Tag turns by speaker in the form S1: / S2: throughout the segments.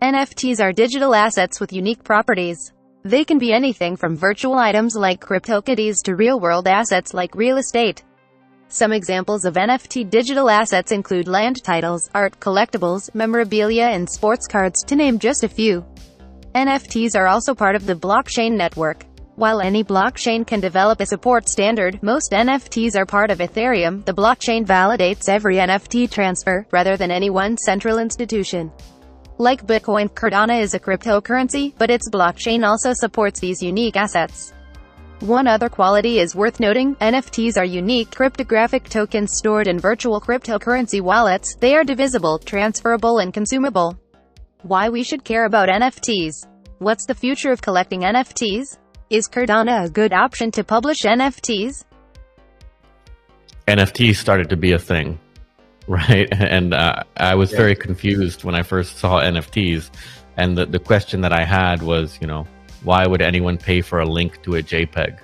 S1: NFTs are digital assets with unique properties. They can be anything from virtual items like CryptoKitties to real-world assets like real estate. Some examples of NFT digital assets include land titles, art, collectibles, memorabilia and sports cards, to name just a few. NFTs are also part of the blockchain network. While any blockchain can develop a support standard, most NFTs are part of Ethereum. The blockchain validates every NFT transfer, rather than any one central institution. Like Bitcoin, Cardano is a cryptocurrency, but its blockchain also supports these unique assets. One other quality is worth noting, NFTs are unique cryptographic tokens stored in virtual cryptocurrency wallets, they are divisible, transferable and consumable. Why we should care about NFTs. What's the future of collecting NFTs? Is Cardano a good option to publish NFTs?
S2: NFTs started to be a thing. Right? And uh, I was yeah. very confused when I first saw NFTs. And the, the question that I had was, you know, why would anyone pay for a link to a JPEG?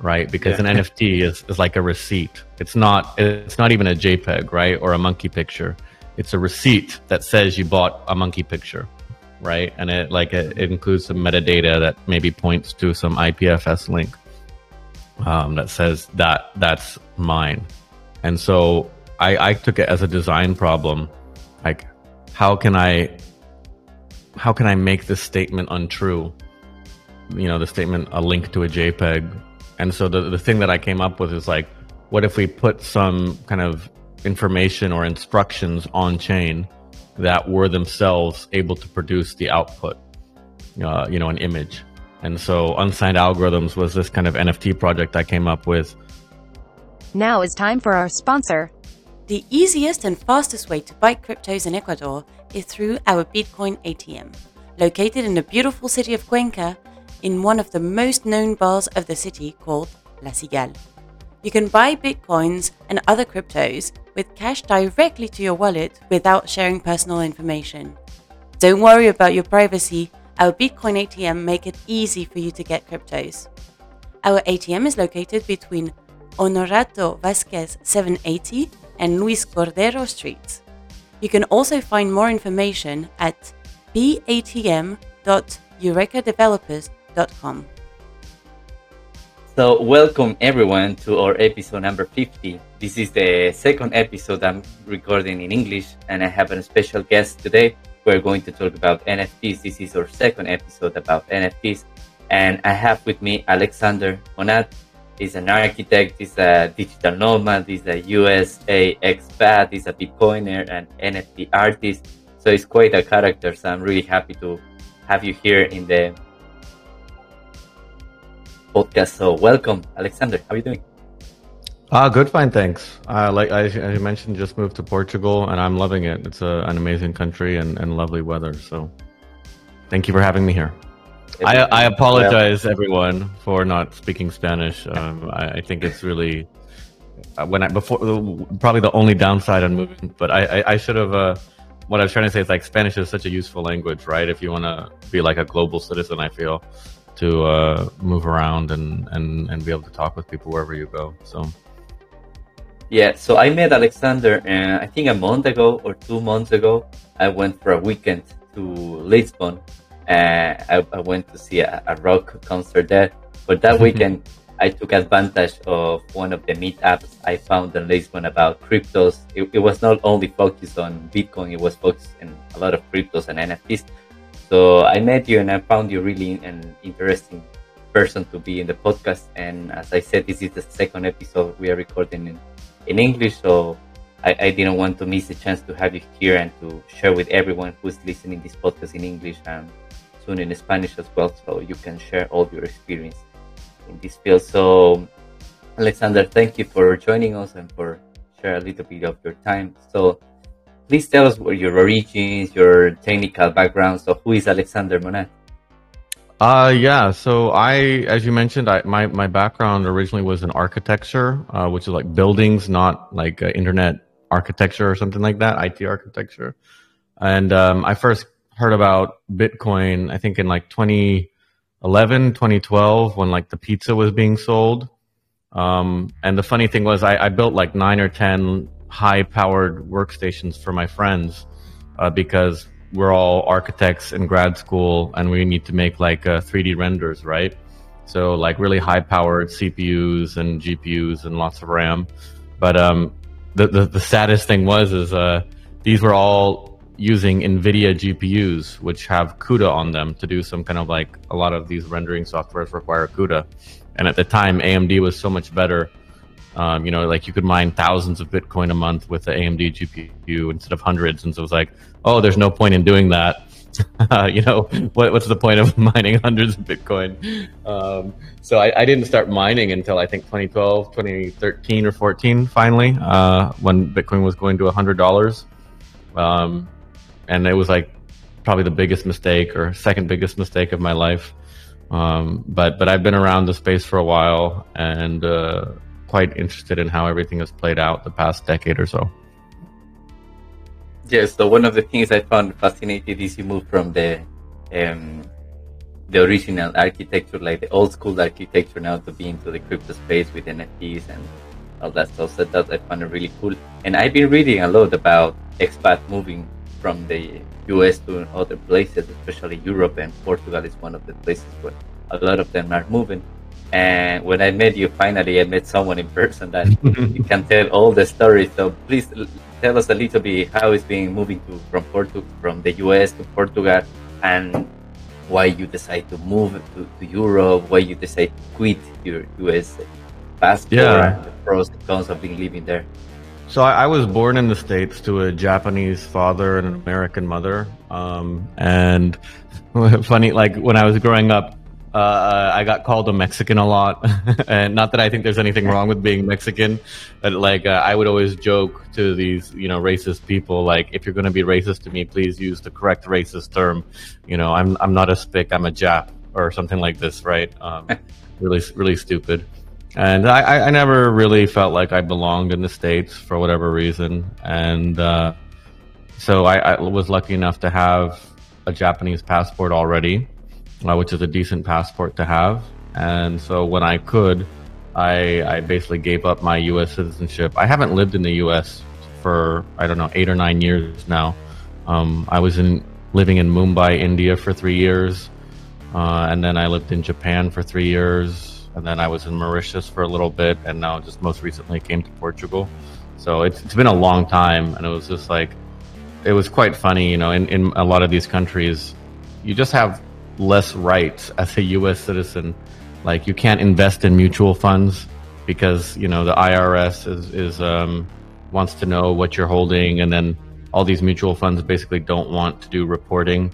S2: Right? Because yeah. an NFT is, is like a receipt. It's not it's not even a JPEG, right? Or a monkey picture. It's a receipt that says you bought a monkey picture. Right. And it like it, it includes some metadata that maybe points to some IPFS link um, that says that that's mine. And so I, I took it as a design problem. Like, how can I, how can I make this statement untrue? You know, the statement a link to a JPEG. And so the, the thing that I came up with is like, what if we put some kind of information or instructions on chain that were themselves able to produce the output, uh, you know, an image. And so unsigned algorithms was this kind of NFT project I came up with.
S1: Now is time for our sponsor.
S3: The easiest and fastest way to buy cryptos in Ecuador is through our Bitcoin ATM, located in the beautiful city of Cuenca, in one of the most known bars of the city called La Cigale. You can buy bitcoins and other cryptos with cash directly to your wallet without sharing personal information. Don't worry about your privacy, our Bitcoin ATM make it easy for you to get cryptos. Our ATM is located between Honorato Vasquez 780 and Luis Cordero streets. You can also find more information at batm.eurekadevelopers.com.
S4: So, welcome everyone to our episode number 50. This is the second episode I'm recording in English, and I have a special guest today. We're going to talk about NFTs. This is our second episode about NFTs, and I have with me Alexander Monat. He's an architect, he's a digital nomad, he's a USA expat, he's a Bitcoiner and NFT artist. So he's quite a character. So I'm really happy to have you here in the podcast. So welcome, Alexander. How are you doing?
S2: Ah, uh, good, fine, thanks. Uh, like I, I, mentioned, just moved to Portugal, and I'm loving it. It's a, an amazing country and, and lovely weather. So, thank you for having me here. I, I apologize, everyone, for not speaking Spanish. Um, I, I, think it's really uh, when I before probably the only downside on moving. But I, I, I should have. Uh, what I was trying to say is like Spanish is such a useful language, right? If you want to be like a global citizen, I feel to uh, move around and, and and be able to talk with people wherever you go. So.
S4: Yeah, so I met Alexander, uh, I think a month ago or two months ago. I went for a weekend to Lisbon uh, I, I, went to see a, a, rock concert there. But that weekend, I took advantage of one of the meetups I found in Lisbon about cryptos. It, it, was not only focused on Bitcoin, it was focused on a lot of cryptos and NFTs. So I met you and I found you really an interesting person to be in the podcast. And as I said, this is the second episode we are recording in, in English. So I, I didn't want to miss the chance to have you here and to share with everyone who's listening this podcast in English and soon in Spanish as well, so you can share all your experience in this field. So, Alexander, thank you for joining us and for share a little bit of your time. So, please tell us what your origins, your technical background. So, who is Alexander Monat?
S2: Uh, yeah. So I, as you mentioned, I, my, my background originally was in architecture, uh, which is like buildings, not like uh, internet architecture or something like that, IT architecture. And, um, I first heard about Bitcoin, I think in like 2011, 2012, when like the pizza was being sold. Um, and the funny thing was, I, I, built like nine or 10 high powered workstations for my friends uh, because we're all architects in grad school and we need to make like uh, 3D renders, right? So like really high powered CPUs and GPUs and lots of RAM. But um, the, the, the saddest thing was is uh, these were all using NVIDIA GPUs, which have CUDA on them to do some kind of like a lot of these rendering softwares require CUDA. And at the time, AMD was so much better. Um, you know, like you could mine thousands of Bitcoin a month with the AMD GPU instead of hundreds. And so it was like, oh, there's no point in doing that. Uh, you know, what, what's the point of mining hundreds of Bitcoin? Um, so I, I, didn't start mining until I think 2012, 2013 or 14, finally, uh, when Bitcoin was going to $100. Um, and it was like probably the biggest mistake or second biggest mistake of my life. Um, but but I've been around the space for a while and uh, quite interested in how everything has played out the past decade or so.
S4: Yeah, so one of the things I found fascinating is you move from the um, the original architecture, like the old school architecture, now to be into the crypto space with NFTs and all that stuff. So that I found really cool. And I've been reading a lot about expat moving from the US to other places, especially Europe and Portugal is one of the places where a lot of them are moving. And when I met you, finally, I met someone in person that you can tell all the stories. So please tell us a little bit how it's been moving to from Portu- from the US to Portugal, and why you decide to move to, to Europe, why you decide to quit your US passport, yeah. the pros and cons of being living there.
S2: So I, I, was born in the states to a Japanese father and an American mother. Um, and funny, like when I was growing up, uh, I got called a Mexican a lot, and not that I think there's anything wrong with being Mexican, but like uh, I would always joke to these, you know, racist people, like if you're going to be racist to me, please use the correct racist term. You know, I'm I'm not a spick, I'm a Jap or something like this, right? Um, really, really stupid and I, I never really felt like I belonged in the states for whatever reason, and uh, so I, I, was lucky enough to have a Japanese passport already, uh, which is a decent passport to have. And so when I could, I, I basically gave up my U.S. citizenship. I haven't lived in the U.S. for I don't know eight or nine years now. Um, I was in living in Mumbai, India, for three years, uh, and then I lived in Japan for three years and then I was in Mauritius for a little bit, and now just most recently came to Portugal. So it's, it's been a long time, and it was just like, it was quite funny, you know, in, in a lot of these countries, you just have less rights as a U.S. citizen. Like you can't invest in mutual funds because you know the IRS is is um, wants to know what you're holding, and then all these mutual funds basically don't want to do reporting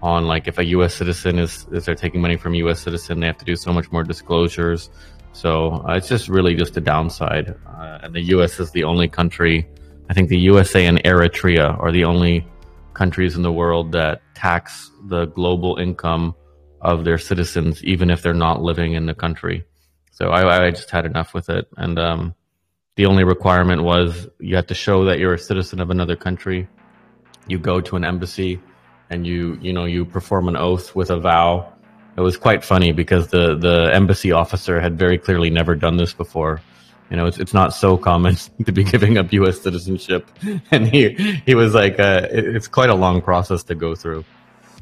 S2: on like if a U.S. citizen is if they're taking money from a U.S. citizen, they have to do so much more disclosures. So uh, it's just really just a downside. Uh, and the U.S. is the only country, I think the USA and Eritrea are the only countries in the world that tax the global income of their citizens, even if they're not living in the country. So I, I just had enough with it. And um, the only requirement was you had to show that you're a citizen of another country. You go to an embassy and you you know you perform an oath with a vow. It was quite funny because the the embassy officer had very clearly never done this before. You know, it's it's not so common to be giving up U.S. citizenship, and he he was like, uh, it, it's quite a long process to go through,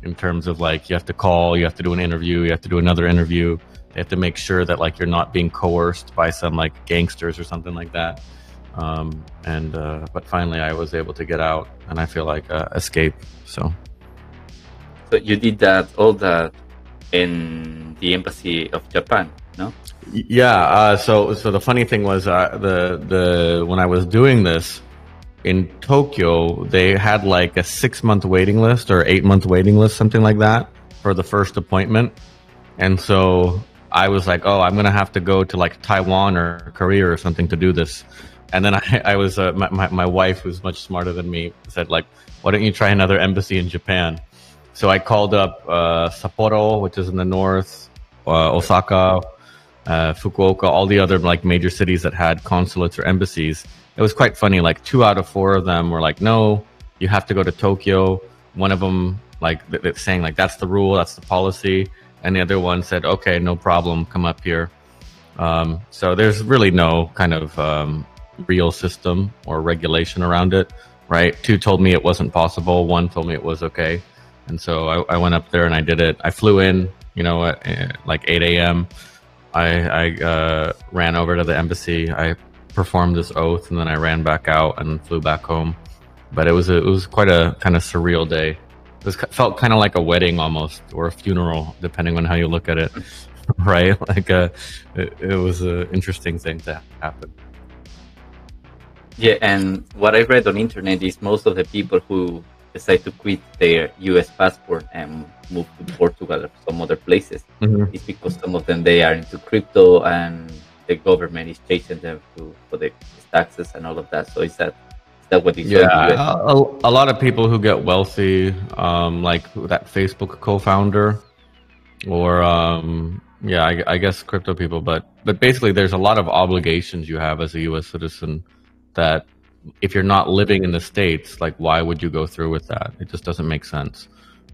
S2: in terms of like you have to call, you have to do an interview, you have to do another interview. They have to make sure that like you're not being coerced by some like gangsters or something like that. Um, and uh, but finally, I was able to get out, and I feel like uh, escape. So.
S4: So you did that all that in the embassy of Japan, no?
S2: Yeah. Uh, so so the funny thing was uh, the the when I was doing this in Tokyo, they had like a six month waiting list or eight month waiting list, something like that, for the first appointment. And so I was like, oh, I'm gonna have to go to like Taiwan or Korea or something to do this. And then I, I was uh, my, my my wife, who's much smarter than me, said like, why don't you try another embassy in Japan? So I called up uh, Sapporo, which is in the north, uh, Osaka, uh, Fukuoka, all the other like major cities that had consulates or embassies. It was quite funny. Like two out of four of them were like, "No, you have to go to Tokyo." One of them like th- saying like, "That's the rule, that's the policy," and the other one said, "Okay, no problem, come up here." Um, so there's really no kind of um, real system or regulation around it. right? Two told me it wasn't possible. One told me it was okay. And so I, I went up there and I did it. I flew in, you know, at, like 8 a.m. I, I uh, ran over to the embassy. I performed this oath and then I ran back out and flew back home. But it was a, it was quite a kind of surreal day. It was, felt kind of like a wedding almost or a funeral, depending on how you look at it. right? Like a, uh, it, it was an interesting thing to happen.
S4: Yeah, and what I read on internet is most of the people who decide to quit their U.S. passport and move to Portugal or some other places mm-hmm. is because some of them they are into crypto and the government is chasing them to, for the taxes and all of that. So is that is that what is
S2: yeah a, a, lot of people who get wealthy, um, like that Facebook co-founder, or um, yeah, I, I guess crypto people, but but basically, there's a lot of obligations you have as a U.S. citizen that if you're not living in the states, like why would you go through with that? It just doesn't make sense,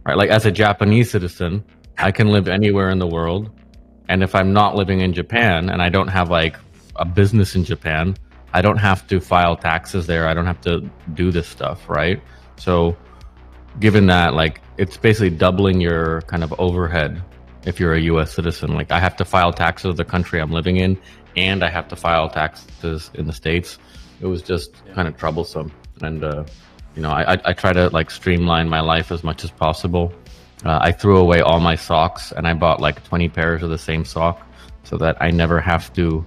S2: right? Like as a Japanese citizen, I can live anywhere in the world, and if I'm not living in Japan and I don't have like a business in Japan, I don't have to file taxes there. I don't have to do this stuff, right? So, given that, like it's basically doubling your kind of overhead if you're a U.S. citizen. Like I have to file taxes of the country I'm living in, and I have to file taxes in the states. It was just yeah. kind of troublesome, and uh, you know, I, I try to like streamline my life as much as possible. Uh, I threw away all my socks, and I bought like 20 pairs of the same sock, so that I never have to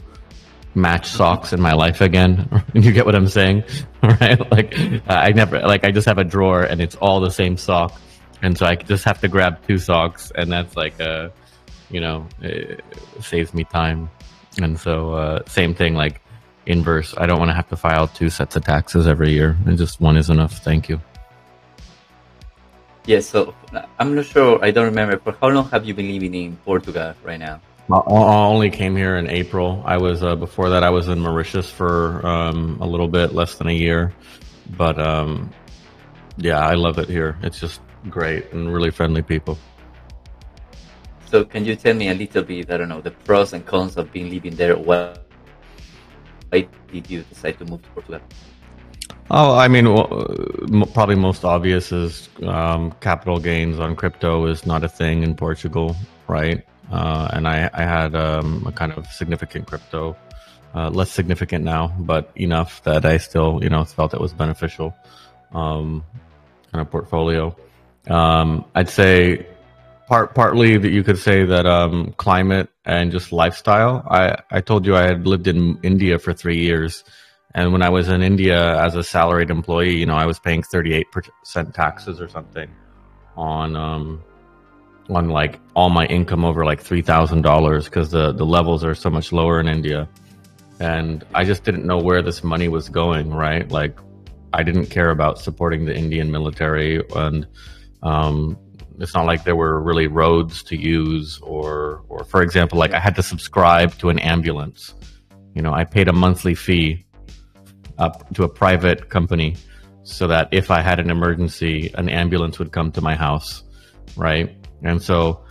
S2: match socks in my life again. you get what I'm saying, right? Like I never like I just have a drawer, and it's all the same sock and so I just have to grab two socks, and that's like a, you know, it saves me time. And so uh, same thing, like inverse. I don't want to have to file two sets of taxes every year, and just one is enough. Thank you.
S4: Yes, yeah, so I'm not sure. I don't remember. For how long have you been living in Portugal right now?
S2: I only came here in April. I was uh, before that. I was in Mauritius for um, a little bit less than a year, but um, yeah, I love it here. It's just great and really friendly people.
S4: So, can you tell me a little bit? I don't know the pros and cons of being living there. Why, why did you decide to move to Portugal?
S2: Oh, I mean, well, probably most obvious is um, capital gains on crypto is not a thing in Portugal, right? Uh, and I, I had um, a kind of significant crypto, uh, less significant now, but enough that I still, you know, felt it was beneficial um, kind of portfolio. Um, I'd say part partly that you could say that um, climate and just lifestyle. I I told you I had lived in India for three years, and when I was in India as a salaried employee, you know, I was paying thirty eight percent taxes or something on um on like all my income over like three thousand dollars because the the levels are so much lower in India, and I just didn't know where this money was going. Right, like I didn't care about supporting the Indian military and um, it's not like there were really roads to use or or for example like i had to subscribe to an ambulance. You know i paid a monthly fee up to a private company so that if i had an emergency an ambulance would come to my house right? And so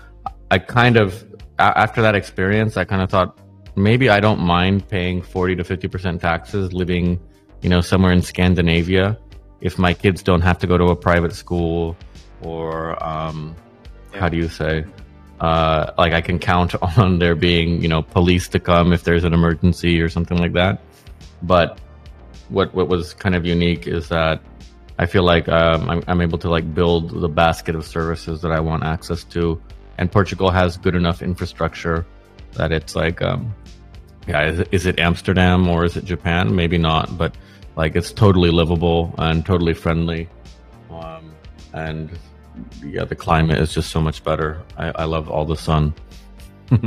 S2: i kind of after that experience i kind of thought maybe i don't mind paying 40 to 50% taxes living you know somewhere in scandinavia if my kids don't have to go to a private school or um, yeah. how do you say? Uh, like I can count on there being you know police to come if there's an emergency or something like that. But what what was kind of unique is that I feel like um, I'm, I'm able to like build the basket of services that I want access to, and Portugal has good enough infrastructure that it's like, um, yeah, is it, is it Amsterdam or is it Japan? Maybe not, but like it's totally livable and totally friendly, um, and yeah, the climate is just so much better. I, I love all the sun.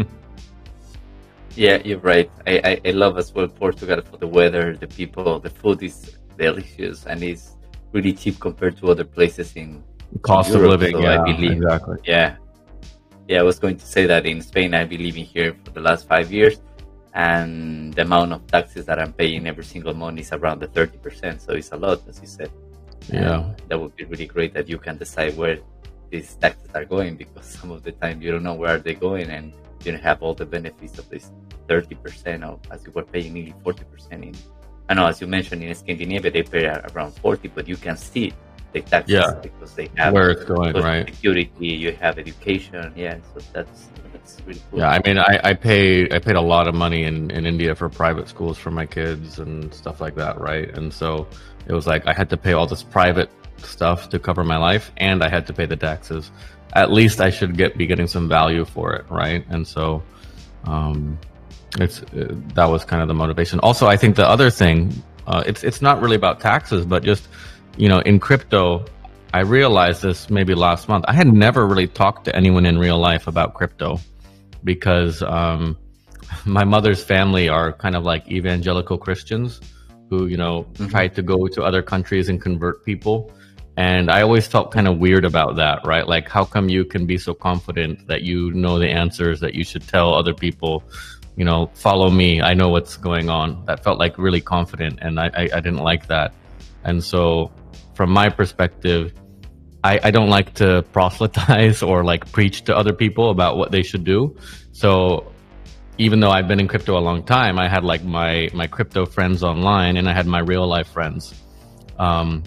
S4: yeah, you're right. I, I, I, love as well Portugal for the weather, the people, the food is delicious and it's really cheap compared to other places in
S2: cost Europe, of living.
S4: So
S2: yeah,
S4: I believe,
S2: exactly.
S4: Yeah, yeah. I was going to say that in Spain, I've been living here for the last five years, and the amount of taxes that I'm paying every single month is around the thirty percent. So it's a lot, as you said.
S2: Yeah,
S4: that would be really great that you can decide where these taxes are going because some of the time you don't know where they are they going and you don't have all the benefits of this 30% of as you were paying nearly 40% in I know, as you mentioned, in Scandinavia they pay around forty, but you can see the taxes
S2: Yeah.
S4: because they have
S2: Where it's going, right?
S4: security, you have education, yeah. So that's that's really.
S2: Yeah, I mean, I, I paid I paid a lot of money in, in India for private schools for my kids and stuff like that, right? And so it was like I had to pay all this private stuff to cover my life, and I had to pay the taxes. At least I should get be getting some value for it, right? And so um, it's uh, that was kind of the motivation. Also, I think the other thing uh, it's it's not really about taxes, but just you know, in crypto, I realized this maybe last month. I had never really talked to anyone in real life about crypto because um, my mother's family are kind of like evangelical Christians who, you know,
S4: Mhm.
S2: try to go to other countries and convert people. And I always felt kind of weird about that, right? Like, how come you can be so confident that you know the answers that you should tell other people, you know, follow me, I know what's going on? That felt like really confident, and I, I, I didn't like that. And so, from my perspective, I, I don't like to proselytize or like preach to other people about what they should do. So even though I've been in crypto a long time, I had like my my crypto friends online and I had my real life friends. Um,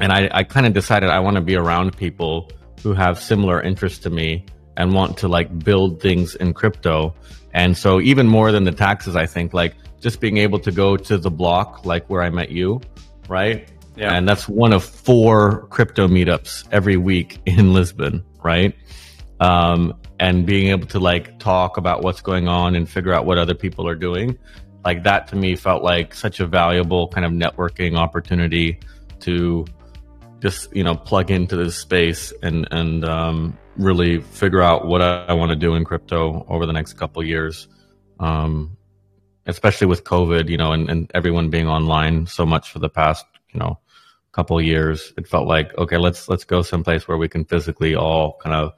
S2: and I, I kind of decided I want to be around people who have similar interests to me and want to like build things in crypto. And so even more than the taxes, I think like just being able to go to the block, like where I met you, right?
S4: Yeah.
S2: And that's one of four crypto meetups every week in Lisbon, right? Um, and being able to like talk about what's going on and figure out what other people are doing, like that to me felt like such a valuable kind of networking opportunity to just you know plug into this space and and um, really figure out what I, I want to do in crypto over the next couple years. Um, especially with COVID, you know, and, and everyone being online so much for the past, you know, couple of years, it felt like, okay, let's let's go someplace where we can physically all kind of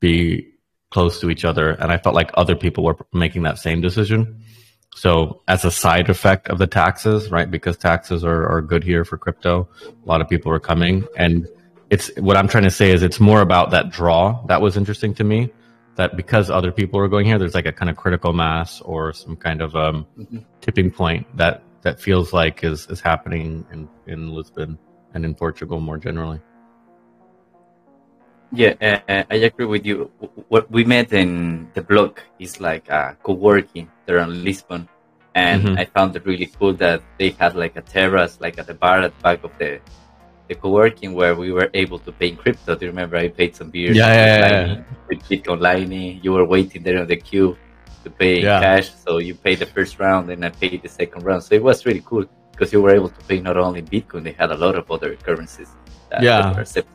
S2: be close to each other. And I felt like other people were making that same decision. So as a side effect of the taxes, right? Because taxes are, are good here for crypto. A lot of people are coming. And it's what I'm trying to say is it's more about that draw that was interesting to me. That because other people are going here, there's like a kind of critical mass or some kind of um,
S4: Mhm.
S2: tipping point that that feels like is is happening in in Lisbon and in Portugal more generally.
S4: Yeah, uh, I agree with you. What we met in the blog is like uh, co-working there in Lisbon, and
S2: Mhm.
S4: I found it really cool that they had like a terrace, like at the bar at the back of the the co-working where we were able to pay in crypto. Do you remember? I paid some beers.
S2: Yeah, yeah, yeah,
S4: With Bitcoin Lightning, you were waiting there on the queue to pay
S2: Yeah.
S4: cash, so you pay the first round, and I paid the second round. So it was really cool because you were able to pay not only Bitcoin, they had a lot of other currencies. That,
S2: Yeah.
S4: that were accepted.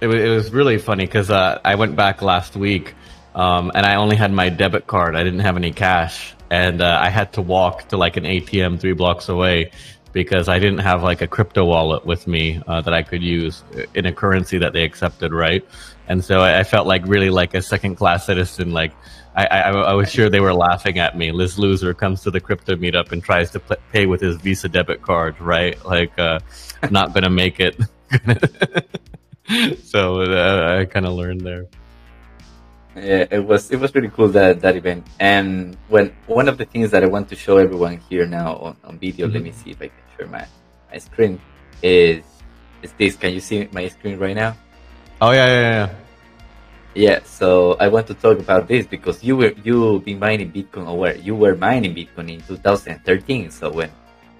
S2: It was, it was really funny because uh, I went back last week um, and I only had my debit card. I didn't have any cash. And uh, I had to walk to like an ATM three blocks away because I didn't have like a crypto wallet with me uh, that I could use in a currency that they accepted, right? And so I, I felt like really like a second class citizen. Like I, I, I was sure they were laughing at me. Liz Loser comes to the crypto meetup and tries to pay with his Visa debit card, right? Like uh, not gonna make it. so uh, I kind of learned there.
S4: Yeah, it was it was really cool that that event. And when one of the things that I want to show everyone here now on, on video, let
S2: Mhm.
S4: me see if I can share my, my screen. Is is this? Can you see my screen right now?
S2: Oh yeah, yeah, yeah.
S4: Yeah. So I want to talk about this because you were you been mining Bitcoin where you were mining Bitcoin in 2013. So when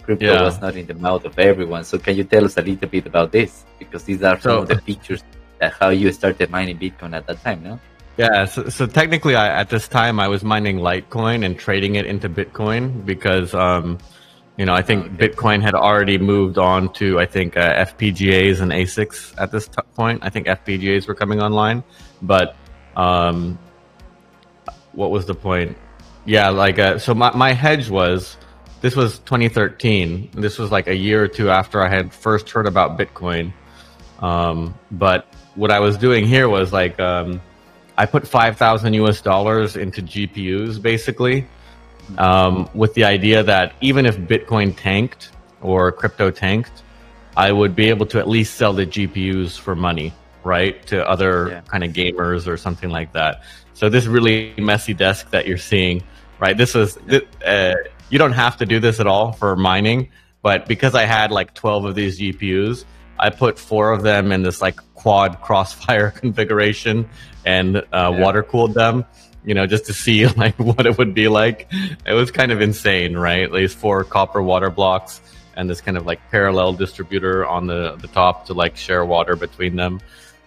S4: crypto
S2: Yeah.
S4: was not in the mouth of everyone. So can you tell us a little bit about this? Because these are some
S2: So-
S4: of the features that how you started mining Bitcoin at that time, no?
S2: Yeah, so, so technically, I, at this time, I was mining Litecoin and trading it into Bitcoin because, um, you know, I think
S4: Okay.
S2: Bitcoin had already moved on to, I think, uh, FPGAs and ASICs at this t- point. I think FPGAs were coming online, but um, what was the point? Yeah, like, uh, so my, my hedge was this was 2013. This was like a year or two after I had first heard about Bitcoin. Um, but what I was doing here was like, um, I put 5,000 US dollars into GPUs basically, um, with the idea that even if Bitcoin tanked or crypto tanked, I would be able to at least sell the GPUs for money, right? To other
S4: Yeah.
S2: kind of gamers or something like that. So this really messy desk that you're seeing, right? This was, uh, you don't have to do this at all for mining, but because I had like 12 of these GPUs, I put four of them in this like quad crossfire configuration and uh, yeah. water cooled them you know, just to see like what it would be like. It was kind of insane, right? These four copper water blocks and this kind of like parallel distributor on the the top to like share water between them.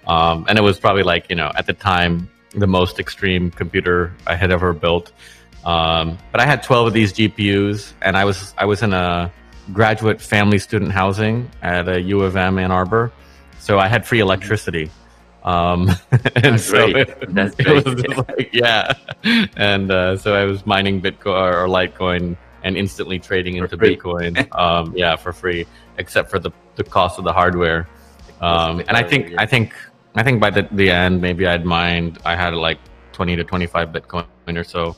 S2: Um, and it was probably like you know at the time the most extreme computer I had ever built. Um, but I had 12 of these GPUs, and I was I was in a graduate family student housing at a U of M Ann Arbor, so I had free electricity. Um, and
S4: That's so great. it, That's
S2: it was yeah. like, yeah. And uh, so I was mining Bitcoin or Litecoin and instantly trading into Bitcoin. um, yeah, for free, except for the, the cost of the hardware. Um, and I think, I think, I think by the, the end, maybe I'd mined, I had like 20 to 25 Bitcoin or so.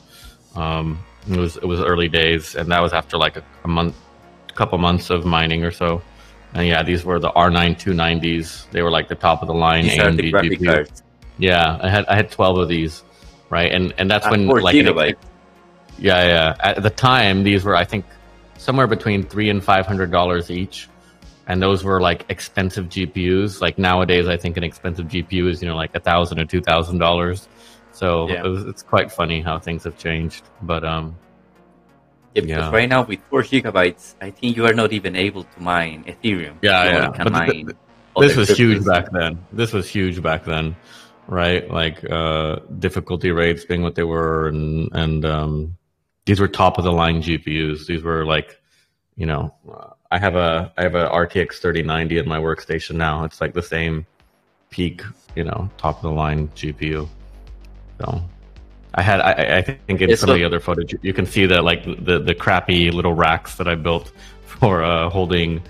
S2: Um, it was, it was early days and that was after like a, a month, a couple months of mining or so. And yeah, these were the R9 290s. They were like the top of the line
S4: these AMD GPUs.
S2: Yeah, I had I had 12 of these, right? And and that's when like
S4: gigabytes.
S2: yeah, yeah. At the time, these were I think somewhere between three and five hundred dollars each, and those were like expensive GPUs. Like nowadays, I think an expensive GPU is you know like a thousand or two thousand dollars. So yeah. it was, it's quite funny how things have changed. But um,
S4: yeah, because yeah. right now with four gigabytes, I think you are not even able to mine Ethereum.
S2: Yeah, yeah. But the, this was huge back then. This was huge back then, right? Like uh, difficulty rates being what they were, and and um, these were top of the line GPUs. These were like, you know, uh, I have a I have a RTX 3090 in my workstation now. It's like the same peak, you know, top of the line GPU. So I had, I, I think in some of the other footage, you can see that like the the crappy little racks that I built for uh, holding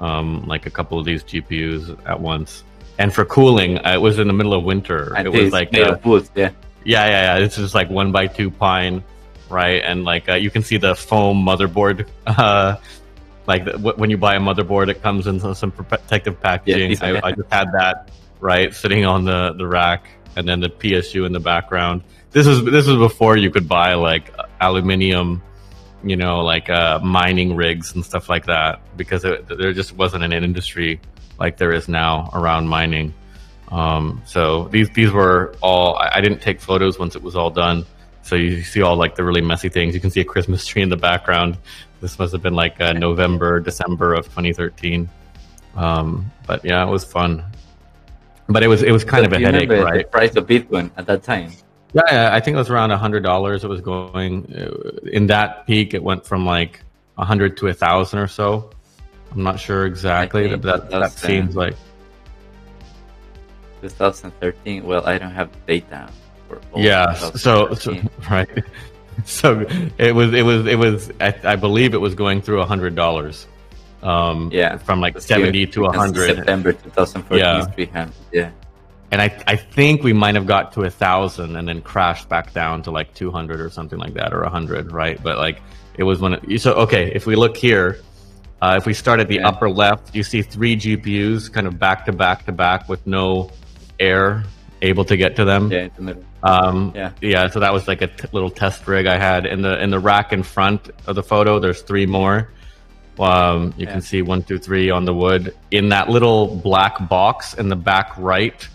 S2: um, like a couple of these GPUs at once. And for cooling, uh, it was in the middle of winter.
S4: And
S2: it was like
S4: made uh, of wood, yeah.
S2: Yeah, yeah, yeah. It's just like one by two pine, right? And like uh, you can see the foam motherboard. Uh, like the, when you buy a motherboard, it comes in some protective packaging. Yeah, I, I just had that right sitting on the the rack, and then the PSU in the background. This is this is before you could buy like aluminium you know like uh, mining rigs and stuff like that because it, there just wasn't an industry like there is now around mining. Um, so these these were all I, I, didn't take photos once it was all done. So you see all like the really messy things. You can see a christmas tree in the background this must have been like uh, november december of 2013 um, but yeah it was fun but it was it was kind of a headache right
S4: the price of bitcoin at that time
S2: yeah, I think it was around a hundred dollars. It was going in that peak. It went from like a hundred to a thousand or so. I'm not sure exactly, but that that seems like
S4: 2013. Well, I don't have data.
S2: For yeah, so, so right. So it was it was it was I, I believe it was going through a hundred dollars. Um,
S4: yeah,
S2: from like seventy to a hundred.
S4: September 2014. Yeah. yeah
S2: and I, I think we might have got to a thousand and then crashed back down to like 200 or something like that or 100 right but like it was when it, so okay if we look here uh, if we start at the yeah. upper left you see three gpus kind of back to back to back with no air able to get to them
S4: yeah,
S2: um, yeah yeah so that was like a t- little test rig i had in the in the rack in front of the photo there's three more um, you yeah. can see one, two, three on the wood. In that little black box in the back right,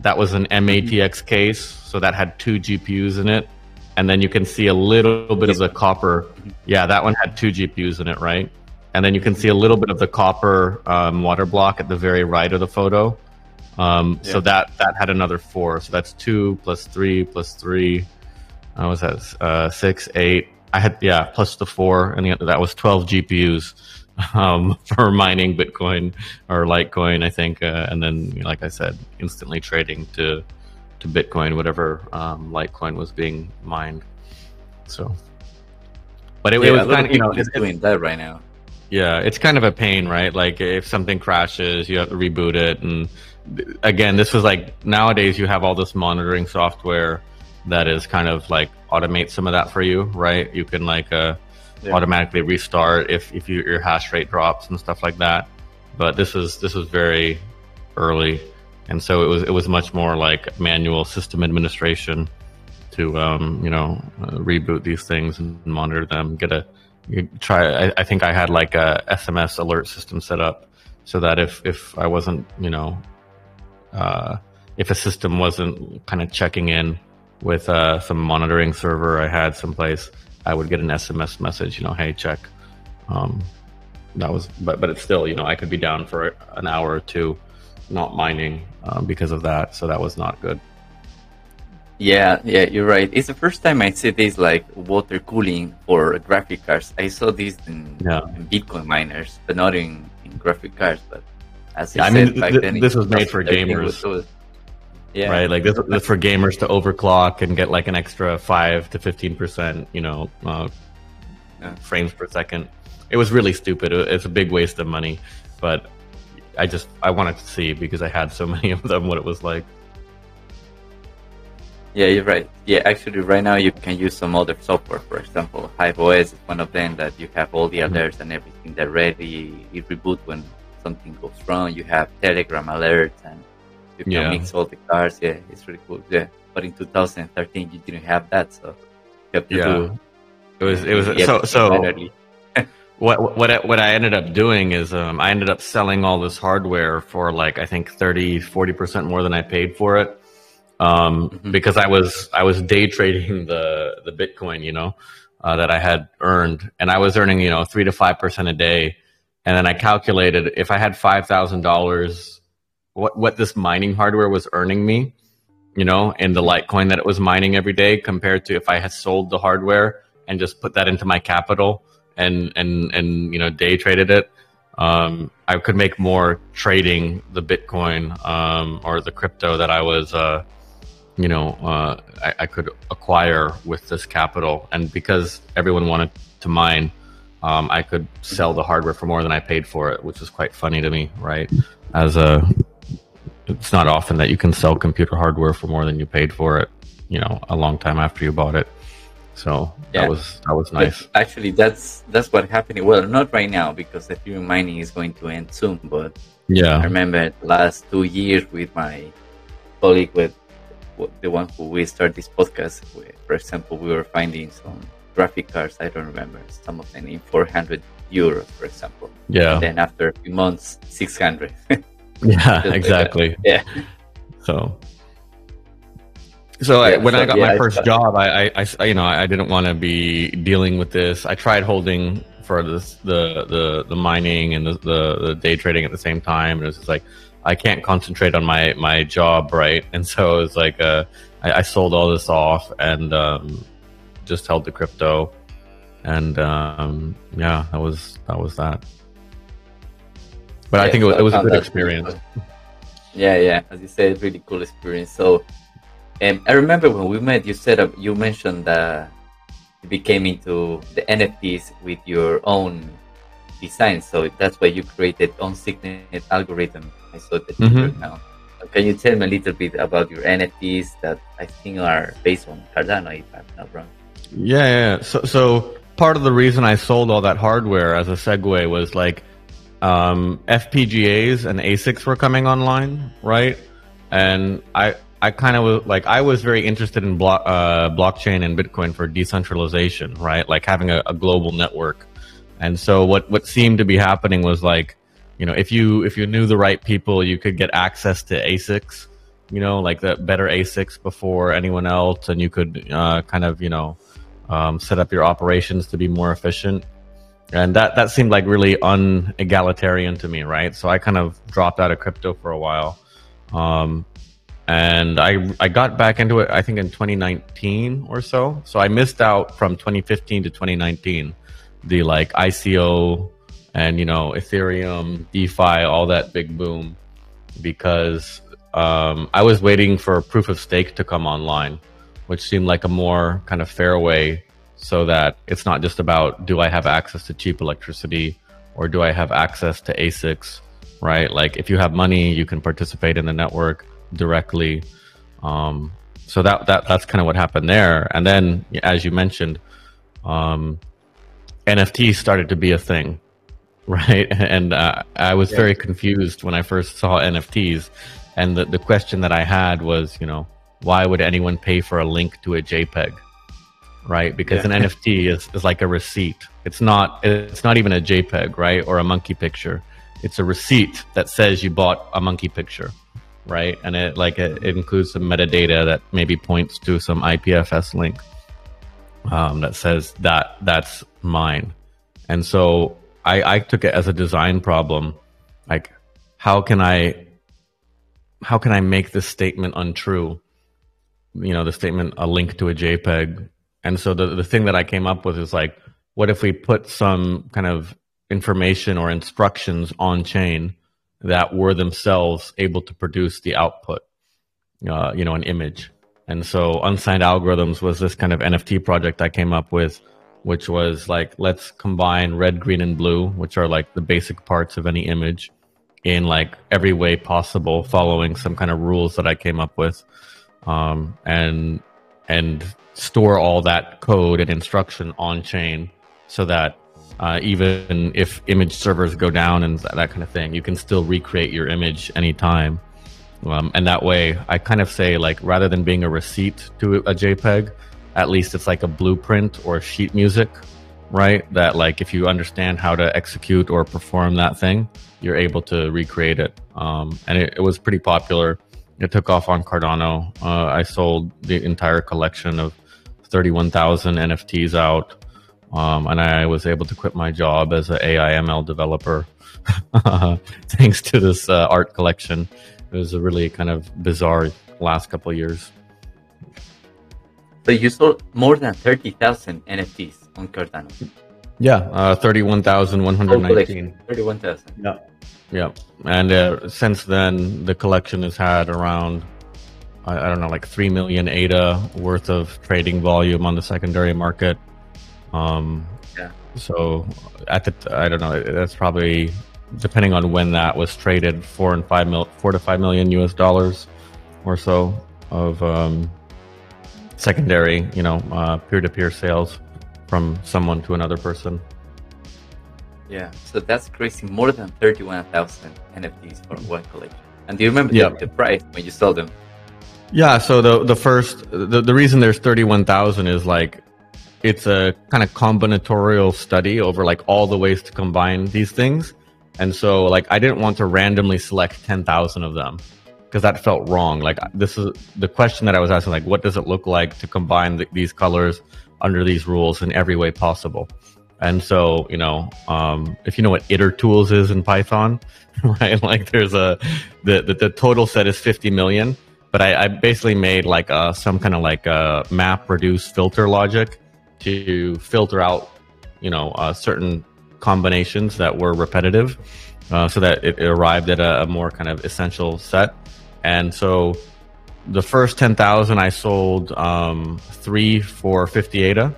S2: that was an M-ATX case, so that had two GPUs in it. And then you can see a little bit of the copper. Yeah, that one had two GPUs in it, right? And then you can see a little bit of the copper um, water block at the very right of the photo. Um, yeah. So that that had another four. So that's two plus three plus three. I was at uh, six, eight. I had yeah, plus the four, and the, that was twelve GPUs um, for mining Bitcoin or Litecoin, I think, uh, and then, like I said, instantly trading to to Bitcoin, whatever um, Litecoin was being mined. So, but it, yeah, it was kind of you know
S4: it's doing that right now.
S2: Yeah, it's kind of a pain, right? Like if something crashes, you have to reboot it, and again, this was like nowadays you have all this monitoring software that is kind of like automate some of that for you, right? You can like uh, yeah. automatically restart if if you, your hash rate drops and stuff like that. But this is this was very early, and so it was it was much more like manual system administration to um, you know uh, reboot these things and monitor them, get a you try. I, I think I had like a SMS alert system set up so that if if I wasn't, you know, uh, if a system wasn't kind of checking in with uh, some monitoring server I had someplace, I would get an SMS message, you know, hey, check. Um, that was, but but it's still, you know, I could be down for an hour or two, not mining um, because of that. So that was not good.
S4: Yeah, yeah, you're right. It's the first time I see this like water cooling for graphic cards. I saw this in,
S2: yeah.
S4: in Bitcoin miners, but not in, in graphic cards. But as
S2: yeah, I mean, th- th- this was made for gamers. Was, yeah. Right, like this, this for gamers to overclock and get like an extra five to fifteen percent, you know, uh, yeah. frames per second. It was really stupid. It's a big waste of money, but I just I wanted to see because I had so many of them what it was like.
S4: Yeah, you're right. Yeah, actually, right now you can use some other software. For example, HiveOS is one of them that you have all the mm-hmm. alerts and everything that ready. You reboot when something goes wrong. You have Telegram alerts and you can yeah. mix all the cards. Yeah, it's really cool. Yeah, but in 2013 you didn't have that, so you have to
S2: yeah.
S4: do.
S2: It was it was so so. what what I, what I ended up doing is um, I ended up selling all this hardware for like I think 30 40 percent more than I paid for it um, mm-hmm. because I was I was day trading the the Bitcoin, you know, uh, that I had earned, and I was earning you know three to five percent a day, and then I calculated if I had five thousand dollars, what what this mining hardware was earning me, you know, in the Litecoin that it was mining every day, compared to if I had sold the hardware and just put that into my capital and and and you know day traded it. Um, I could make more trading the Bitcoin um, or the crypto that I was uh, you know uh, I, I, could acquire with this capital and because everyone wanted to mine um, i could sell the hardware for more than i paid for it which is quite funny to me right as a it's not often that you can sell computer hardware for more than you paid for it you know a long time after you bought it so yeah. that was that was nice
S4: but actually that's that's what happened well not right now because ethereum mining is going to end soon but
S2: yeah
S4: i remember last two years with my colleague with the one who we start this podcast with. For example, we were finding some graphic cards. I don't remember some of them in 400 euros, for example.
S2: Yeah.
S4: And then after a few months, 600.
S2: yeah, exactly.
S4: Like yeah.
S2: So. So yeah, I, when so, I got yeah, my first I, job, I, I, I, you know, I didn't want to be dealing with this. I tried holding for this, the, the, the mining and the, the, the day trading at the same time. And it was just like, I can't concentrate on my my job, right? And so it was like uh, I, I sold all this off and um, just held the crypto, and um, yeah, that was that was that. But yeah, I think it was, it was a good experience.
S4: Yeah, yeah, as you said, really cool experience. So, um, I remember when we met, you said uh, you mentioned that you became into the NFTs with your own design. So that's why you created unsigned algorithm I saw the mm-hmm. now. Can you tell me a little bit about your NFTs that I think are based on Cardano, if I'm not wrong?
S2: Yeah, yeah. So, so part of the reason I sold all that hardware as a segue was like um, FPGAs and ASICs were coming online, right? And I, I kind of was like, I was very interested in blo- uh, blockchain and Bitcoin for decentralization, right? Like having a, a global network. And so what, what seemed to be happening was like you know, if you if you knew the right people, you could get access to ASICs, you know, like the better ASICs before anyone else, and you could uh, kind of you know um, set up your operations to be more efficient. And that that seemed like really unegalitarian to me, right? So I kind of dropped out of crypto for a while. Um, and I I got back into it I think in 2019 or so. So I missed out from 2015 to 2019 the like ICO and you know Ethereum, DeFi, all that big boom, because um, I was waiting for proof of stake to come online, which seemed like a more kind of fair way, so that it's not just about do I have access to cheap electricity or do I have access to ASICs, right? Like if you have money, you can participate in the network directly. Um, so that that that's kind of what happened there, and then as you mentioned. Um, NFT started to be a thing right? And uh, I was yeah. very confused when I first saw NFTs. And the, the question that I had was, you know, why would anyone pay for a link to a JPEG? Right? Because yeah. an NFT is, is like a receipt, It's not it's not even a JPEG, right? Or a monkey picture. It's a receipt that says you bought a monkey picture, right? And it like it, it includes some metadata that maybe points to some IPFS link um, that says that that's mine. And so I, I took it as a design problem. Like, how can I how can I make this statement untrue? You know, the statement a link to a JPEG. And so the the thing that I came up with is like, what if we put some kind of information or instructions on chain that were themselves able to produce the output, uh, you know, an image. And so unsigned algorithms was this kind of NFT project I came up with, which was like, let's combine red, green, and blue, which are like the basic parts of any image in like every way possible, following some kind of rules that I came up with. Um, and, and store all that code and instruction on chain so that uh, even if image servers go down and that kind of thing, you can still recreate your image anytime. Um, and that way, I kind of say like rather than being a receipt to a JPEG, at least it's like a blueprint or sheet music, right? That like if you understand how to execute or perform that thing, you're able to recreate it. Um, and it, it, was pretty popular. It took off on Cardano. Uh, I sold the entire collection of 31,000 NFTs out um, and I was able to quit my job as an AIML developer thanks to this uh, art collection. It was a really kind of bizarre last couple years.
S4: So you sold more than 30,000 NFTs on Cardano.
S2: Yeah, uh, 31,119.
S4: 31,000.
S2: Yeah. Yeah. And uh, since then, the collection has had around, I, I, don't know, like 3 million ADA worth of trading volume on the secondary market. Um, yeah. So at the I don't know that's probably depending on when that was traded four and five mil four to five million U.S. dollars or so of um, secondary you know peer to peer sales from someone to another person.
S4: Yeah, so that's crazy. More than thirty-one thousand NFTs for one collection. And do you remember the, the price when you sold them?
S2: Yeah. So the the first the, the reason there's thirty one thousand is like it's a kind of combinatorial study over like all the ways to combine these things. And so like I didn't want to randomly select 10,000 of them because that felt wrong. Like this is the question that I was asking like what does it look like to combine the, these colors under these rules in every way possible? And so, you know, um, if you know what itertools is in Python, right? Like there's a the, the, the total set is 50 million, but I, I basically made like a, some kind of like a map reduce filter logic to filter out, you know, uh, certain combinations that were repetitive, uh, so that it, it arrived at a, a, more kind of essential set. And so, the first ten thousand I sold um, three for fifty ADA.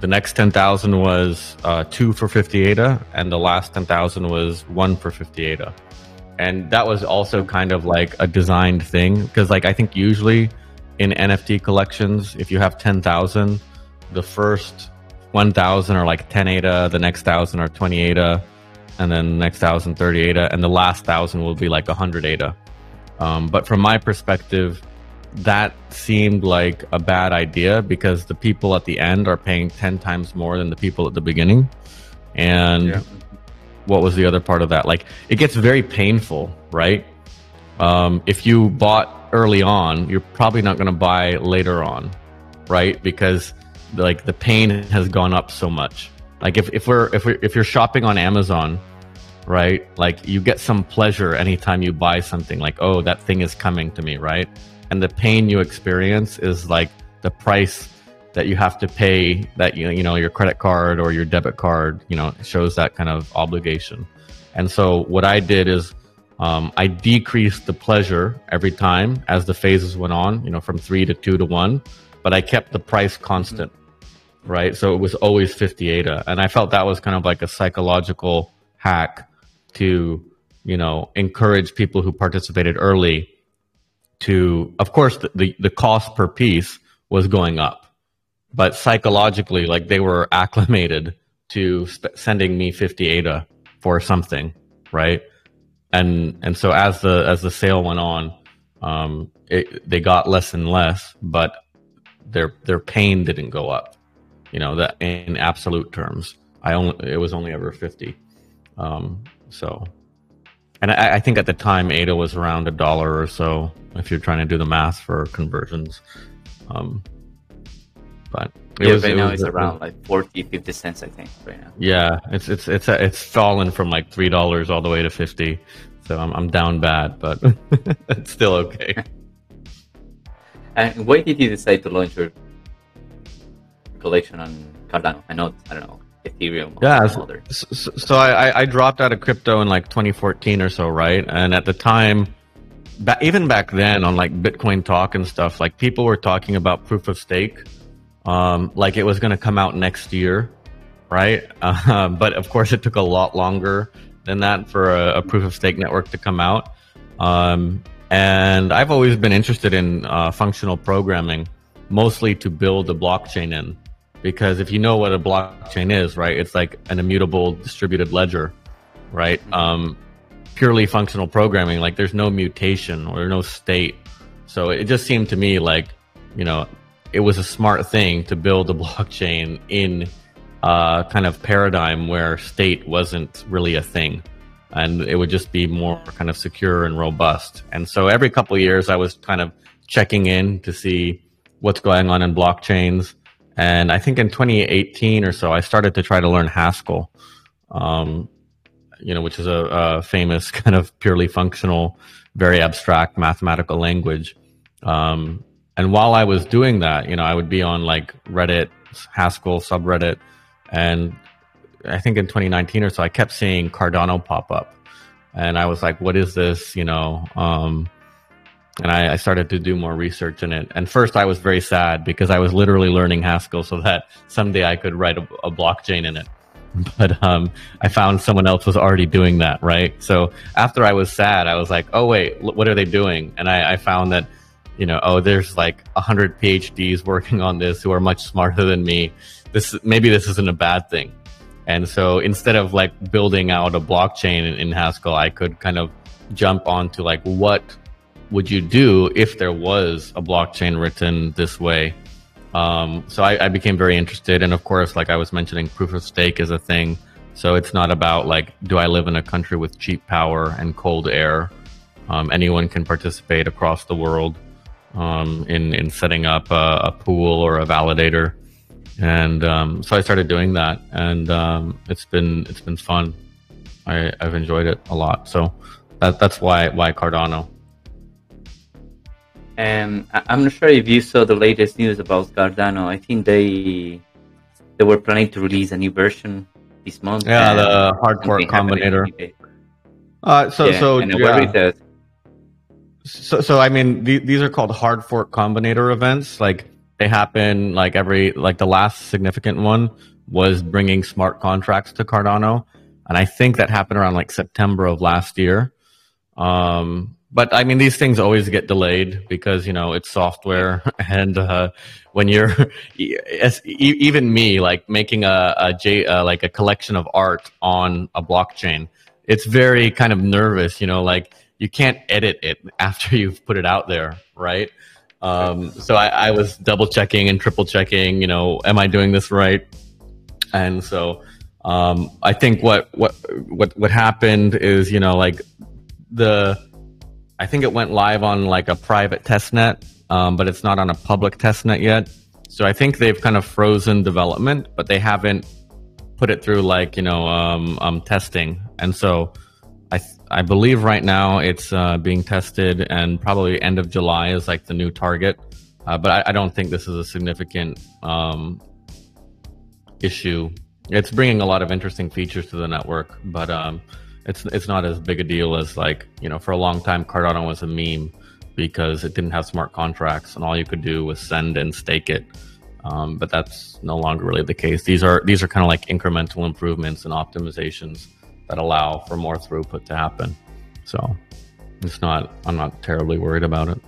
S2: The next ten thousand was uh, two for fifty ADA, and the last ten thousand was one for fifty ADA. And that was also kind of like a designed thing because, like, I think usually in NFT collections, if you have ten thousand the first 1000 are like 10 ADA, the next 1000 are 20 ADA, and then the next 1000 30 ADA, and the last 1000 will be like 100 ADA. Um, but from my perspective, that seemed like a bad idea because the people at the end are paying 10 times more than the people at the beginning. And yeah. what was the other part of that? Like, it gets very painful, right? Um, if you bought early on, you're probably not going to buy later on, right? Because like the pain has gone up so much. Like if, if we're if we if you're shopping on Amazon, right? Like you get some pleasure anytime you buy something. Like oh, that thing is coming to me, right? And the pain you experience is like the price that you have to pay that you you know your credit card or your debit card you know shows that kind of obligation. And so what I did is um, I decreased the pleasure every time as the phases went on, you know, from three to two to one, but I kept the price constant right? So it was always 50 ADA. And I felt that was kind of like a psychological hack to, you know, encourage people who participated early to, of course, the, the, the cost per piece was going up. But psychologically, like they were acclimated to sp- sending me 50 ADA for something, right? And and so as the as the sale went on, um, it, they got less and less, but their their pain didn't go up you know, that in absolute terms. I only it was only ever 50. Um, so, and I, I think at the time ADA was around a dollar or so if you're trying to do the math for conversions. Um, but
S4: it yeah, was, right it now was, it's around like 40, 50 cents, I think, right now.
S2: Yeah, it's it's it's it's fallen from like three dollars all the way to fifty. So I'm I'm down bad, but it's still okay.
S4: and why did you decide to launch your collection on Cardano? I know I don't know Ethereum.
S2: Yeah, so, so, so I I dropped out of crypto in like 2014 or so, right? And at the time even back then on like Bitcoin Talk and stuff, like people were talking about proof of stake um, like it was going to come out next year, right? Uh, but of course, it took a lot longer than that for a, a proof of stake network to come out. Um, and I've always been interested in uh, functional programming, mostly to build a blockchain in. Because if you know what a blockchain is, right, it's like an immutable distributed ledger, right? Mm-hmm. Um, purely functional programming, like there's no mutation or no state. So it just seemed to me like, you know, it was a smart thing to build a blockchain in a kind of paradigm where state wasn't really a thing and it would just be more kind of secure and robust. And so every couple of years I was kind of checking in to see what's going on in blockchains. And I think in 2018 or so, I started to try to learn Haskell, um, you know, which is a, a, famous kind of purely functional, very abstract mathematical language. Um, and while I was doing that, you know, I would be on like Reddit, Haskell subreddit, and I think in 2019 or so, I kept seeing Cardano pop up, and I was like, "What is this?" You know, um, and I, I, started to do more research in it. And first, I was very sad because I was literally learning Haskell so that someday I could write a, a blockchain in it. But um, I found someone else was already doing that, right? So after I was sad, I was like, "Oh wait, what are they doing?" And I, I found that you know, oh, there's like a hundred PhDs working on this who are much smarter than me. This maybe this isn't a bad thing. And so instead of like building out a blockchain in, in Haskell, I could kind of jump onto like what would you do if there was a blockchain written this way? Um, so I, I, became very interested, and of course, like I was mentioning, proof of stake is a thing. So it's not about like, do I live in a country with cheap power and cold air? Um, anyone can participate across the world um, in in setting up a, a, pool or a validator, and um, so I started doing that, and um, it's been it's been fun. I, I've enjoyed it a lot. So that that's why why Cardano.
S4: And I'm not sure if you saw the latest news about Cardano. I think they they were planning to release a new version this month.
S2: Yeah, the hard fork combinator. Uh, so yeah, so yeah so so I mean th- these are called hard fork combinator events. Like they happen like every like the last significant one was bringing smart contracts to Cardano, and I think that happened around like September of last year. Um, but I mean these things always get delayed because you know it's software, and uh, when you're even me like making a, a J, uh, like a collection of art on a blockchain, it's very kind of nervous. You know, like you can't edit it after you've put it out there, right? Um, so I, I, was double checking and triple checking. You know, am I doing this right? And so um, I think what what what what happened is you know like the I think it went live on like a private test net, um, but it's not on a public test net yet. So I think they've kind of frozen development, but they haven't put it through like you know um, um, testing. And so I th- I believe right now it's uh, being tested, and probably end of July is like the new target. Uh, but I, I, don't think this is a significant um, issue. It's bringing a lot of interesting features to the network, but um, it's it's not as big a deal as like you know for a long time Cardano was a meme because it didn't have smart contracts and all you could do was send and stake it. Um, but that's no longer really the case. These are these are kind of like incremental improvements and optimizations that allow for more throughput to happen. So it's not, I'm not terribly worried about it.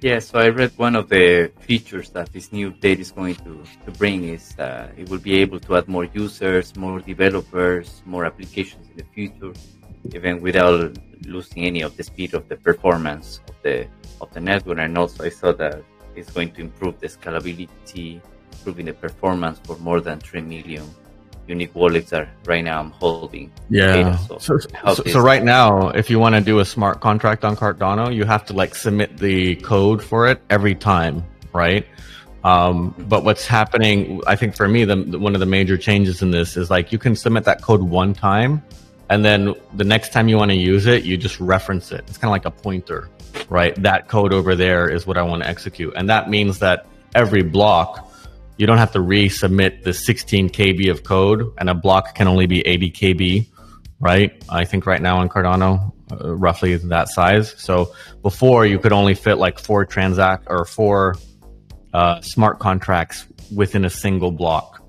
S4: Yeah, so I read one of the features that this new update is going to, to bring is that it will be able to add more users, more developers, more applications in the future, even without losing any of the speed of the performance of the of the network. And also I saw that it's going to improve the scalability, improving the performance for more than three million unique wallets that right now I'm holding.
S2: Yeah. Data, so, so, so, so, right now, if you want to do a smart contract on Cardano, you have to like submit the code for it every time, right? Um, but what's happening, I think for me, the, one of the major changes in this is like you can submit that code one time, and then the next time you want to use it, you just reference it. It's kind of like a pointer, right? That code over there is what I want to execute, and that means that every block you don't have to resubmit the 16 KB of code, and a block can only be 80 KB, right? I think right now on Cardano, uh, roughly that size. So before you could only fit like four transact or four uh, smart contracts within a single block,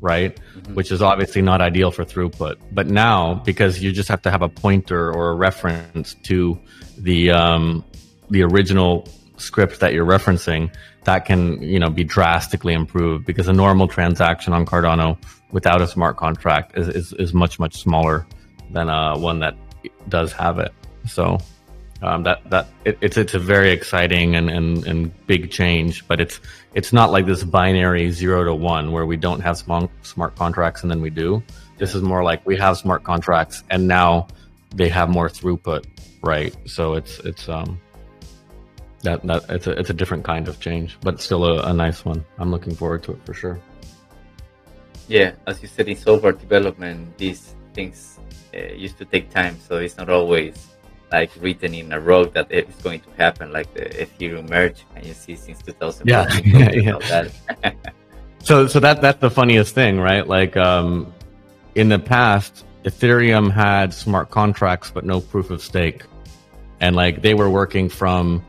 S2: right? Mm-hmm. Which is obviously not ideal for throughput. But now, because you just have to have a pointer or a reference to the um, the original script that you're referencing, that can you know be drastically improved because a normal transaction on Cardano without a smart contract is, is, is much much smaller than uh, one that does have it. So um, that that it, it's it's a very exciting and, and, and big change, but it's it's not like this binary zero to one where we don't have smart smart contracts and then we do. This is more like we have smart contracts and now they have more throughput, right? So it's it's um that that it's a it's a different kind of change, but still a, a nice one. I'm looking forward to it for sure.
S4: Yeah, as you said in software development, these things uh, used to take time, so it's not always like written in a rock that it's going to happen, like the Ethereum merge, and you see since 2000.
S2: Yeah, yeah, yeah. so so that that's the funniest thing, right? Like um, in the past, Ethereum had smart contracts but no proof of stake, and like they were working from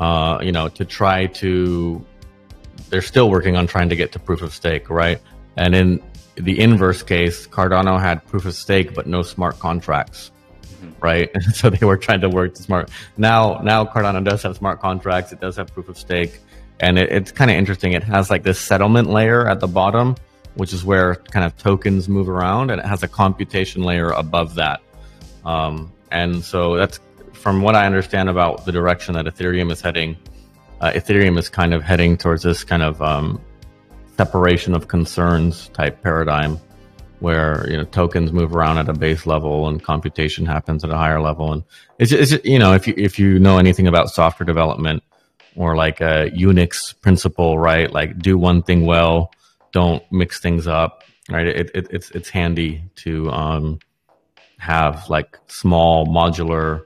S2: uh, you know, to try to, they're still working on trying to get to proof of stake, right? And in the inverse case, Cardano had proof of stake, but no smart contracts, mm-hmm. right? so they were trying to work to smart. Now, now Cardano does have smart contracts. It does have proof of stake. And it, it's kind of interesting. It has like this settlement layer at the bottom, which is where kind of tokens move around, and it has a computation layer above that. Um, and so that's from what I understand about the direction that Ethereum is heading, uh, Ethereum is kind of heading towards this kind of um, separation of concerns type paradigm, where you know tokens move around at a base level and computation happens at a higher level. And it's, it's you know if you if you know anything about software development or like a Unix principle, right? Like do one thing well, don't mix things up, right? It, it, it's it's handy to um, have like small modular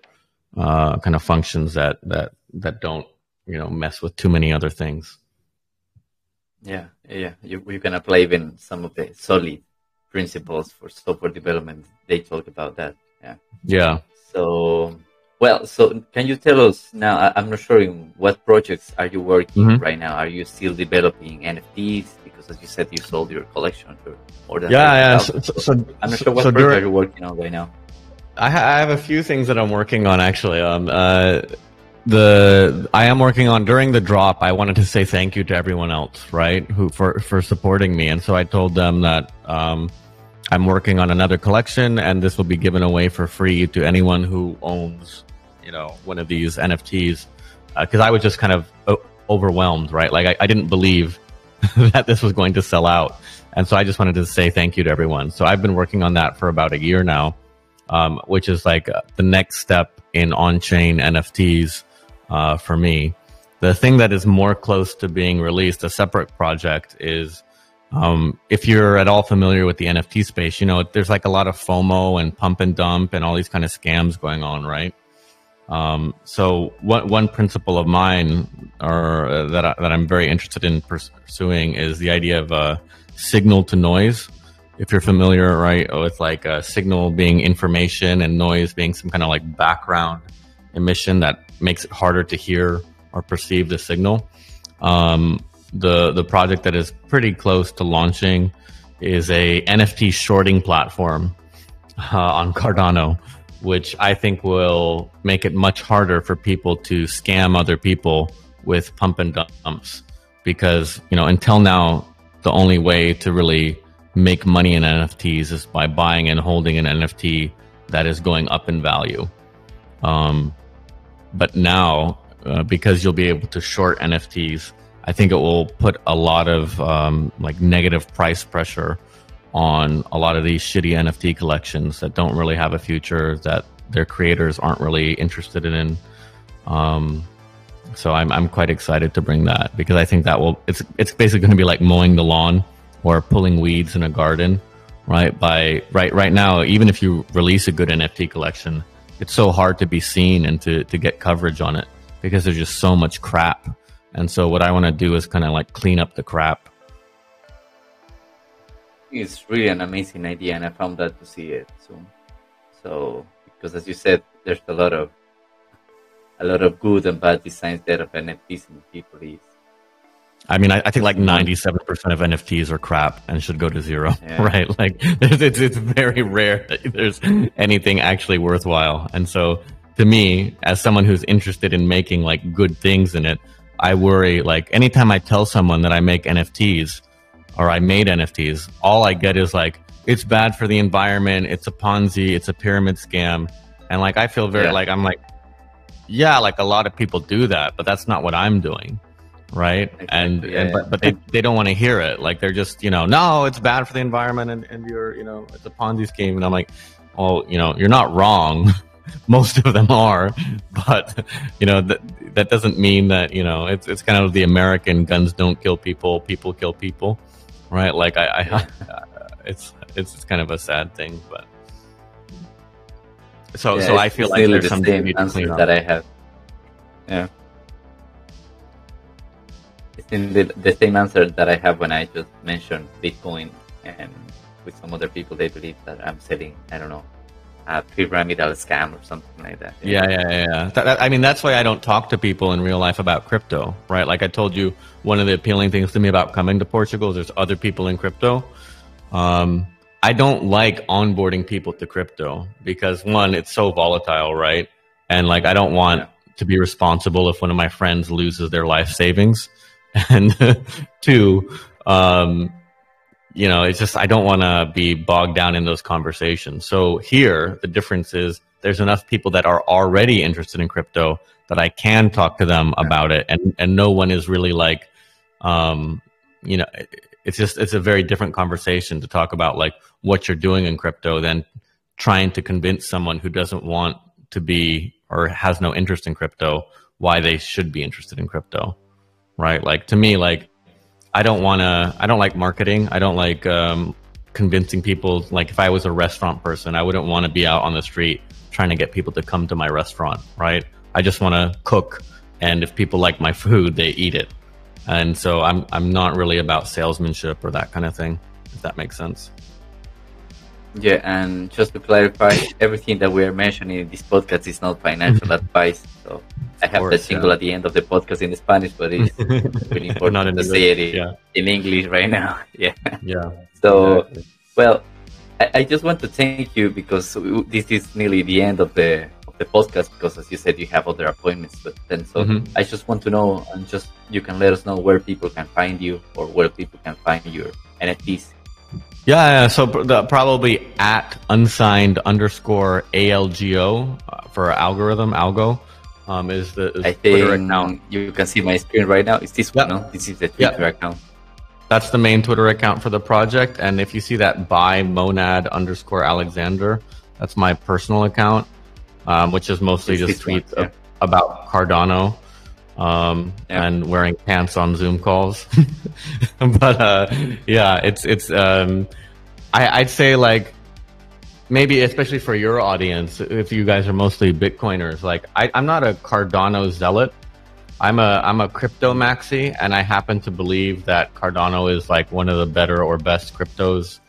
S2: uh, kind of functions that that that don't you know mess with too many other things.
S4: Yeah, yeah, you, you can apply even some of the solid principles for software development. They talk about that. Yeah.
S2: Yeah.
S4: So, well, so can you tell us now? I, am not sure in what projects are you working mm-hmm. right now. Are you still developing NFTs? Because as you said, you sold your collection for more than
S2: yeah, yeah. So, so,
S4: I'm not sure what so project are you working on right now.
S2: I, ha- I, have a few things that I'm working on actually. Um, uh, the I am working on during the drop. I wanted to say thank you to everyone else, right, who for for supporting me, and so I told them that um, I'm working on another collection, and this will be given away for free to anyone who owns, you know, one of these NFTs. Because uh, I was just kind of o- overwhelmed, right? Like I, I didn't believe that this was going to sell out, and so I just wanted to say thank you to everyone. So I've been working on that for about a year now um, which is like the next step in on-chain NFTs uh, for me. The thing that is more close to being released, a separate project, is um, if you're at all familiar with the NFT space, you know there's like a lot of FOMO and pump and dump and all these kind of scams going on, right? Um, so one one principle of mine, or uh, that I, that I'm very interested in pursuing, is the idea of uh, signal to noise if you're familiar, right, with like a signal being information and noise being some kind of like background emission that makes it harder to hear or perceive the signal. Um, the the project that is pretty close to launching is a NFT shorting platform uh, on Cardano, which I think will make it much harder for people to scam other people with pump and dumps. Because you know, until now, the only way to really make money in NFTs is by buying and holding an NFT that is going up in value. Um, but now, uh, because you'll be able to short NFTs, I think it will put a lot of um, like negative price pressure on a lot of these shitty NFT collections that don't really have a future that their creators aren't really interested in. Um, so I'm I'm quite excited to bring that because I think that will it's it's basically going to be like mowing the lawn or pulling weeds in a garden, right? By right right now, even if you release a good NFT collection, it's so hard to be seen and to to get coverage on it because there's just so much crap. And so what I want to do is kind of like clean up the crap.
S4: It's really an amazing idea, and I found that to see it soon. So because as you said, there's a lot of a lot of good and bad designs there of NFTs and people is.
S2: I mean, I, I think like ninety-seven percent of NFTs are crap and should go to zero, yeah. right? Like, it's it's very rare that there's anything actually worthwhile. And so, to me, as someone who's interested in making like good things in it, I worry like anytime I tell someone that I make NFTs or I made NFTs, all I get is like, it's bad for the environment, it's a Ponzi, it's a pyramid scam. And like I feel very yeah. like I'm like, yeah, like a lot of people do that, but that's not what I'm doing. Right. Exactly. And, yeah, and but, but they, they don't want to hear it. Like they're just, you know, no, it's bad for the environment and, and you're, you know, it's a Ponzi scheme. And I'm like, well, you know, you're not wrong. Most of them are, but you know, that, that doesn't mean that, you know, it's, it's kind of the American guns don't kill people, people kill people. Right. Like I, I uh, it's, it's, it's kind of a sad thing, but so, yeah, so I feel like there's the something
S4: that I have. Yeah. It's in the, the same answer that I have when I just mentioned Bitcoin and with some other people, they believe that I'm selling, I don't know, a pyramidal scam or something like that.
S2: Yeah, yeah, yeah. yeah. That, that, I mean, that's why I don't talk to people in real life about crypto, right? Like I told you, one of the appealing things to me about coming to Portugal is there's other people in crypto. Um, I don't like onboarding people to crypto because one, it's so volatile, right? And like, I don't want to be responsible if one of my friends loses their life savings. And two, um, you know, it's just, I don't want to be bogged down in those conversations. So here, the difference is there's enough people that are already interested in crypto that I can talk to them about it. And, and no one is really like, um, you know, it's just it's a very different conversation to talk about like what you're doing in crypto than trying to convince someone who doesn't want to be or has no interest in crypto why they should be interested in crypto right? Like to me like i don't want to i don't like marketing. I don't like um, convincing people like if i was a restaurant person i wouldn't want to be out on the street trying to get people to come to my restaurant right? I just want to cook and if people like my food they eat it. And so I'm I'm not really about salesmanship or that kind of thing, if that makes sense.
S4: Yeah, and just to clarify, everything that we are mentioning in this podcast is not financial advice. So I have course, the jingle yeah. at the end of the podcast in Spanish, but it's really important not in to say it yeah. in English right now. yeah.
S2: Yeah.
S4: So, exactly. well, I, I just want to thank you because this is nearly the end of the of the podcast because as you said you have other appointments but then so mm-hmm. i just want to know and just you can let us know where people can find you or where people can find your nfts
S2: yeah, yeah. so the, probably at unsigned underscore algo uh, for algorithm algo um, is the is
S4: I Twitter think account. You can see my screen right now. Is this yep. one? No? This is the Twitter yep. account.
S2: That's the main Twitter account for the project. And if you see that by monad underscore Alexander, that's my personal account um, which is mostly it's just tweets yeah. about Cardano um, yeah. and wearing pants on Zoom calls. but uh, yeah, it's it's um, I, I'd say like maybe especially for your audience, if you guys are mostly Bitcoiners, like I, I'm not a Cardano zealot. I'm a I'm a crypto maxi, and I happen to believe that Cardano is like one of the better or best cryptos.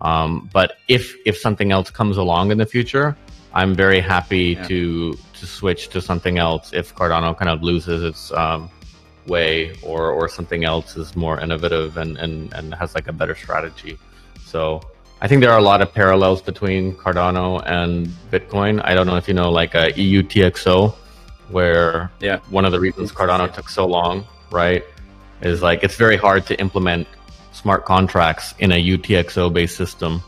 S2: Um, but if if something else comes along in the future, I'm very happy yeah. to to switch to something else if Cardano kind of loses its um, way or or something else is more innovative and, and and has like a better strategy. So I think there are a lot of parallels between Cardano and Bitcoin. I don't know if you know like a EUTXO, where yeah. one of the reasons Cardano took so long, right, is like it's very hard to implement smart contracts in a UTXO based system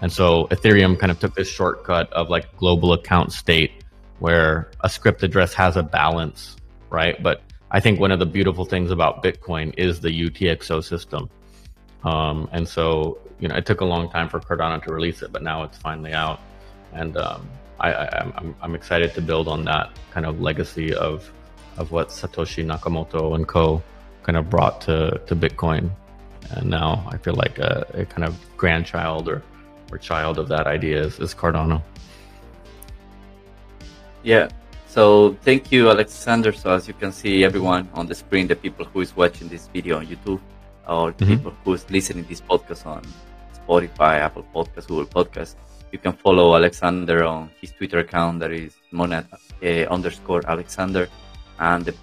S2: and so Ethereum kind of took this shortcut of like global account state where a script address has a balance, right? But I think one of the beautiful things about Bitcoin is the UTXO system. Um, and so you know, it took a long time for Cardano to release it, but now it's finally out, and um, I, I'm excited to build on that kind of legacy of of what Satoshi Nakamoto and co kind of brought to to Bitcoin, and now I feel like a, a kind of grandchild or or child of that idea is, is Cardano.
S4: Yeah. So thank you, Alexander. So as you can see, everyone on the screen, the people who is watching this video on YouTube, or the mm-hmm. people who is listening this podcast on Spotify, Apple Podcast, Google Podcast, you can follow Alexander on his Twitter account that is monad uh, underscore Alexander, and the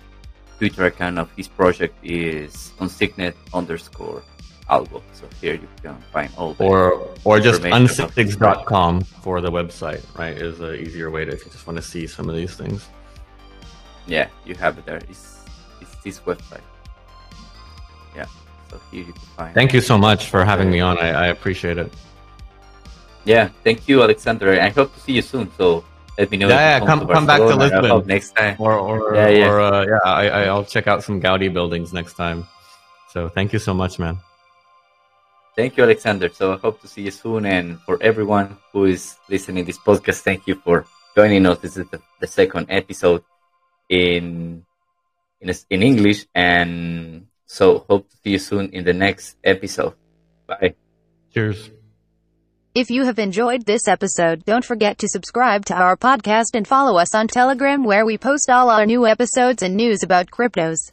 S4: Twitter account of his project is unsigned underscore algo. So here you can find all the
S2: or or just unsigs.com for the website, right? Is an easier way to if you just want to see some of these things.
S4: Yeah, you have it there. It's it's this website. Yeah. So here you can find.
S2: Thank you so much for having me on. I, I appreciate it.
S4: Yeah, thank you, Alexander. I hope to see you soon. So let me know.
S2: Yeah, yeah come come back to Lisbon
S4: next time.
S2: Or or yeah, yeah. Or, uh, yeah I, I'll check out some Gaudi buildings next time. So thank you so much, man.
S4: Thank you, Alexander. So I hope to see you soon. And for everyone who is listening this podcast, thank you for joining us. This is the, the second episode in in in English, and so hope to see you soon in the next episode. Bye.
S2: Cheers.
S1: If you have enjoyed this episode, don't forget to subscribe to our podcast and follow us on Telegram where we post all our new episodes and news about cryptos.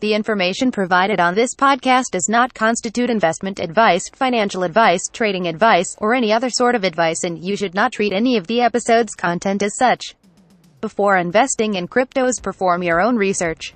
S1: The information provided on this podcast does not constitute investment advice, financial advice, trading advice, or any other sort of advice and you should not treat any of the episode's content as such. Before investing in cryptos perform your own research.